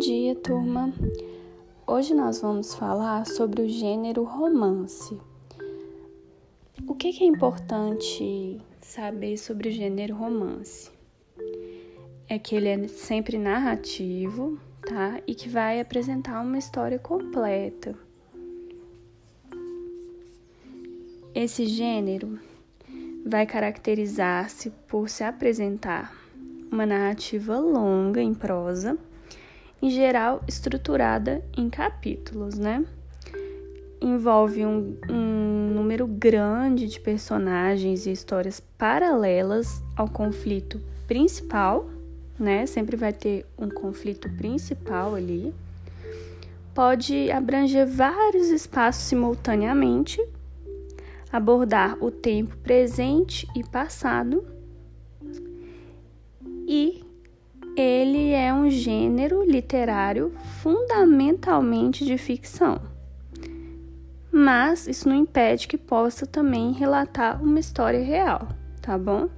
dia, turma! Hoje nós vamos falar sobre o gênero romance. O que, é importante saber sobre o gênero romance? É que ele é sempre narrativo, tá? E que vai apresentar uma história completa. Esse gênero vai caracterizar-se por se apresentar uma narrativa longa em prosa, em geral estruturada em capítulos, né? Envolve um, um número grande de personagens e histórias paralelas ao conflito principal, né? Sempre vai ter um conflito principal ali. Pode abranger vários espaços simultaneamente, abordar o tempo presente e passado é um gênero literário fundamentalmente de ficção. Mas isso não impede que possa também relatar uma história real, tá bom?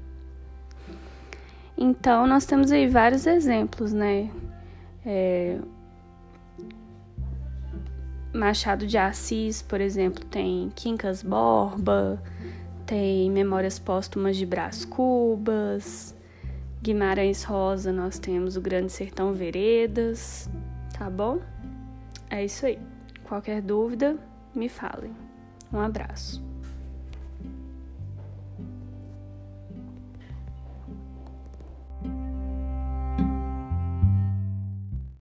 Então, nós temos aí vários exemplos, né? É... Machado de Assis, por exemplo, tem Quincas Borba, tem Memórias Póstumas de Brás Cubas, Guimarães Rosa, nós temos o Grande Sertão Veredas, tá bom? É isso aí. Qualquer dúvida, me falem. Um abraço.